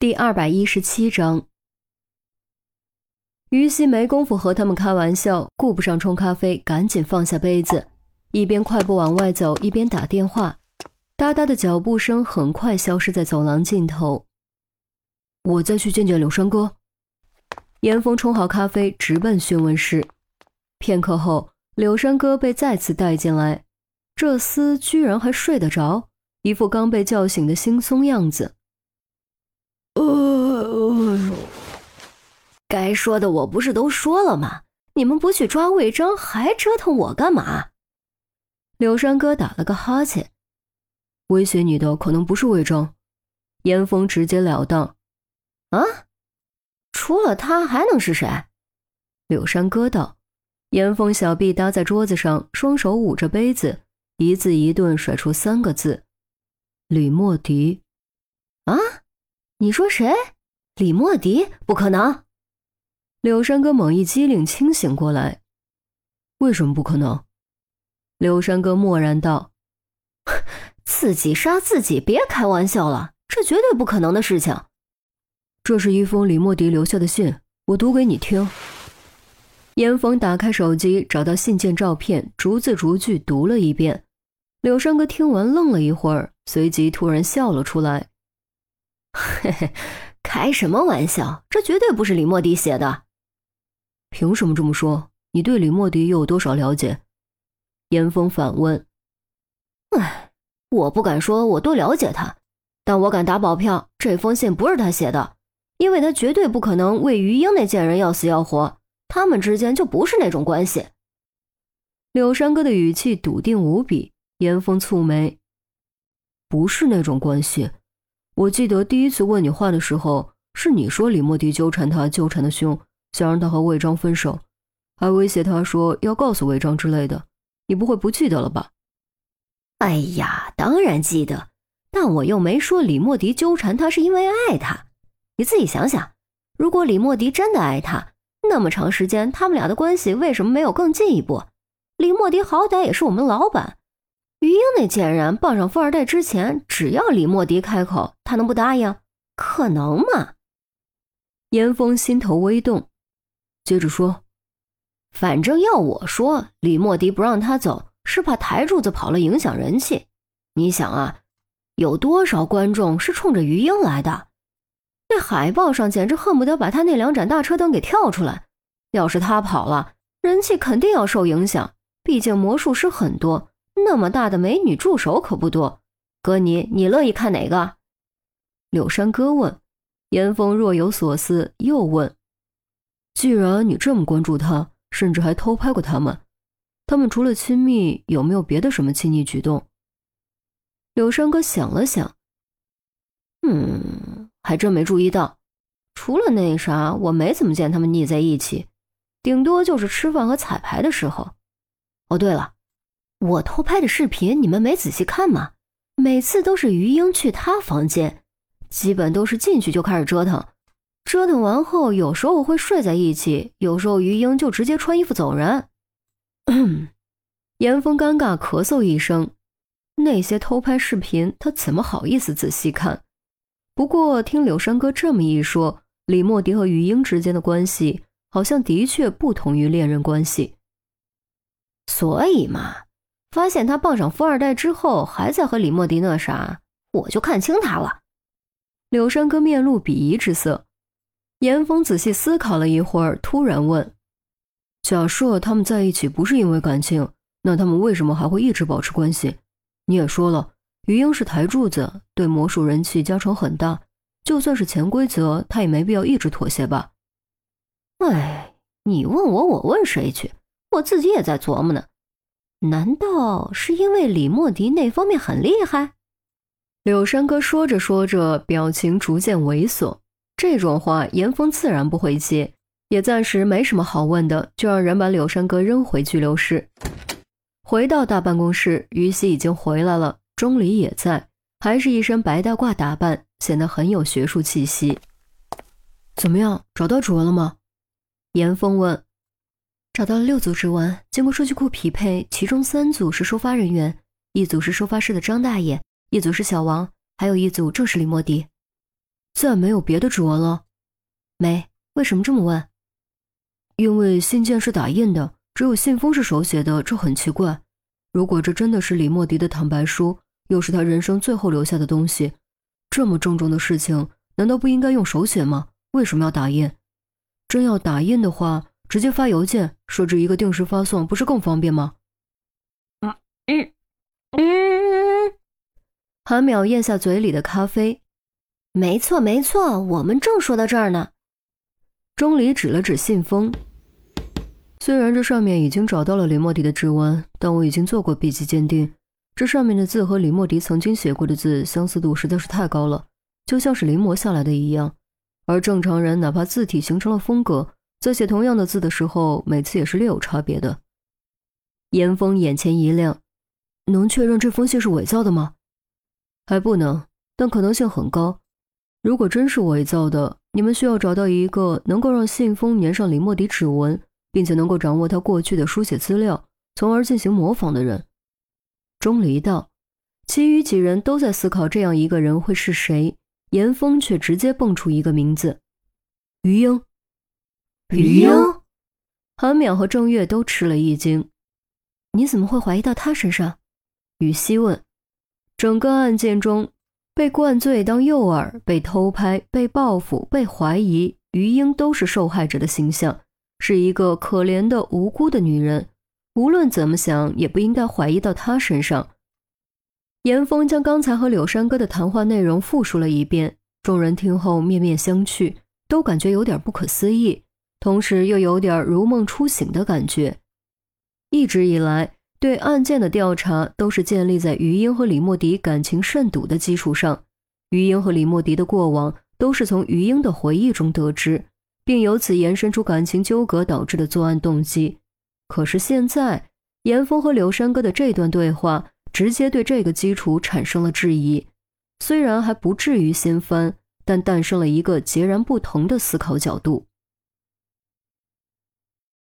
第二百一十七章，于西没工夫和他们开玩笑，顾不上冲咖啡，赶紧放下杯子，一边快步往外走，一边打电话。哒哒的脚步声很快消失在走廊尽头。我再去见见柳山哥。严峰冲好咖啡，直奔询问室。片刻后，柳山哥被再次带进来，这厮居然还睡得着，一副刚被叫醒的惺忪样子。该说的我不是都说了吗？你们不去抓魏征，还折腾我干嘛？柳山哥打了个哈欠。威胁你的可能不是魏征，严峰直截了当。啊，除了他还能是谁？柳山哥道。严峰小臂搭在桌子上，双手捂着杯子，一字一顿甩出三个字：李莫迪。啊？你说谁？李莫迪？不可能！柳山哥猛一激灵，清醒过来。为什么不可能？柳山哥默然道：“ 自己杀自己，别开玩笑了，这绝对不可能的事情。”这是一封李莫迪留下的信，我读给你听。严峰打开手机，找到信件照片，逐字逐句读了一遍。柳山哥听完愣了一会儿，随即突然笑了出来。嘿嘿，开什么玩笑？这绝对不是李莫迪写的。凭什么这么说？你对李莫迪又有多少了解？严峰反问。哎，我不敢说我多了解他，但我敢打保票，这封信不是他写的，因为他绝对不可能为于英那贱人要死要活，他们之间就不是那种关系。柳山哥的语气笃定无比。严峰蹙眉，不是那种关系。我记得第一次问你话的时候，是你说李莫迪纠缠他，纠缠的凶，想让他和魏章分手，还威胁他说要告诉魏章之类的。你不会不记得了吧？哎呀，当然记得，但我又没说李莫迪纠缠他是因为爱他。你自己想想，如果李莫迪真的爱他，那么长时间他们俩的关系为什么没有更进一步？李莫迪好歹也是我们老板。于英那贱人傍上富二代之前，只要李莫迪开口，他能不答应？可能吗？严峰心头微动，接着说：“反正要我说，李莫迪不让他走，是怕台柱子跑了影响人气。你想啊，有多少观众是冲着于英来的？那海报上简直恨不得把他那两盏大车灯给跳出来。要是他跑了，人气肯定要受影响。毕竟魔术师很多。”那么大的美女助手可不多，哥你你乐意看哪个？柳山哥问。严峰若有所思，又问：“既然你这么关注他，甚至还偷拍过他们，他们除了亲密，有没有别的什么亲密举动？”柳山哥想了想，嗯，还真没注意到。除了那啥，我没怎么见他们腻在一起，顶多就是吃饭和彩排的时候。哦，对了。我偷拍的视频，你们没仔细看吗？每次都是于英去他房间，基本都是进去就开始折腾，折腾完后有时候会睡在一起，有时候于英就直接穿衣服走人。严峰尴尬咳嗽一声，那些偷拍视频他怎么好意思仔细看？不过听柳山哥这么一说，李莫迪和于英之间的关系好像的确不同于恋人关系，所以嘛。发现他傍上富二代之后，还在和李莫迪那啥，我就看清他了。柳山哥面露鄙夷之色。严峰仔细思考了一会儿，突然问：“假设他们在一起不是因为感情，那他们为什么还会一直保持关系？你也说了，于英是台柱子，对魔术人气加成很大，就算是潜规则，他也没必要一直妥协吧？”哎，你问我，我问谁去？我自己也在琢磨呢。难道是因为李莫迪那方面很厉害？柳山哥说着说着，表情逐渐猥琐。这种话，严峰自然不会接，也暂时没什么好问的，就让人把柳山哥扔回拘留室。回到大办公室，于西已经回来了，钟离也在，还是一身白大褂打扮，显得很有学术气息。怎么样，找到指纹了吗？严峰问。找到了六组指纹，经过数据库匹配，其中三组是收发人员，一组是收发室的张大爷，一组是小王，还有一组正是李莫迪。自然没有别的指纹了。没，为什么这么问？因为信件是打印的，只有信封是手写的，这很奇怪。如果这真的是李莫迪的坦白书，又是他人生最后留下的东西，这么郑重的事情，难道不应该用手写吗？为什么要打印？真要打印的话，直接发邮件，设置一个定时发送，不是更方便吗？嗯嗯嗯。韩淼咽下嘴里的咖啡。没错没错，我们正说到这儿呢。钟离指了指信封。虽然这上面已经找到了李莫迪的指纹，但我已经做过笔迹鉴定，这上面的字和李莫迪曾经写过的字相似度实在是太高了，就像是临摹下来的一样。而正常人哪怕字体形成了风格，在写同样的字的时候，每次也是略有差别的。严峰眼前一亮，能确认这封信是伪造的吗？还不能，但可能性很高。如果真是伪造的，你们需要找到一个能够让信封粘上李莫迪指纹。并且能够掌握他过去的书写资料，从而进行模仿的人，钟离道。其余几人都在思考这样一个人会是谁，严峰却直接蹦出一个名字：于英。于英。韩淼和郑月都吃了一惊。你怎么会怀疑到他身上？于西问。整个案件中，被灌醉当诱饵、被偷拍、被报复、被怀疑，于英都是受害者的形象。是一个可怜的无辜的女人，无论怎么想也不应该怀疑到她身上。严峰将刚才和柳山哥的谈话内容复述了一遍，众人听后面面相觑，都感觉有点不可思议，同时又有点如梦初醒的感觉。一直以来，对案件的调查都是建立在于英和李莫迪感情甚笃的基础上，于英和李莫迪的过往都是从于英的回忆中得知。并由此延伸出感情纠葛导致的作案动机。可是现在，严峰和柳山哥的这段对话直接对这个基础产生了质疑。虽然还不至于掀翻，但诞生了一个截然不同的思考角度。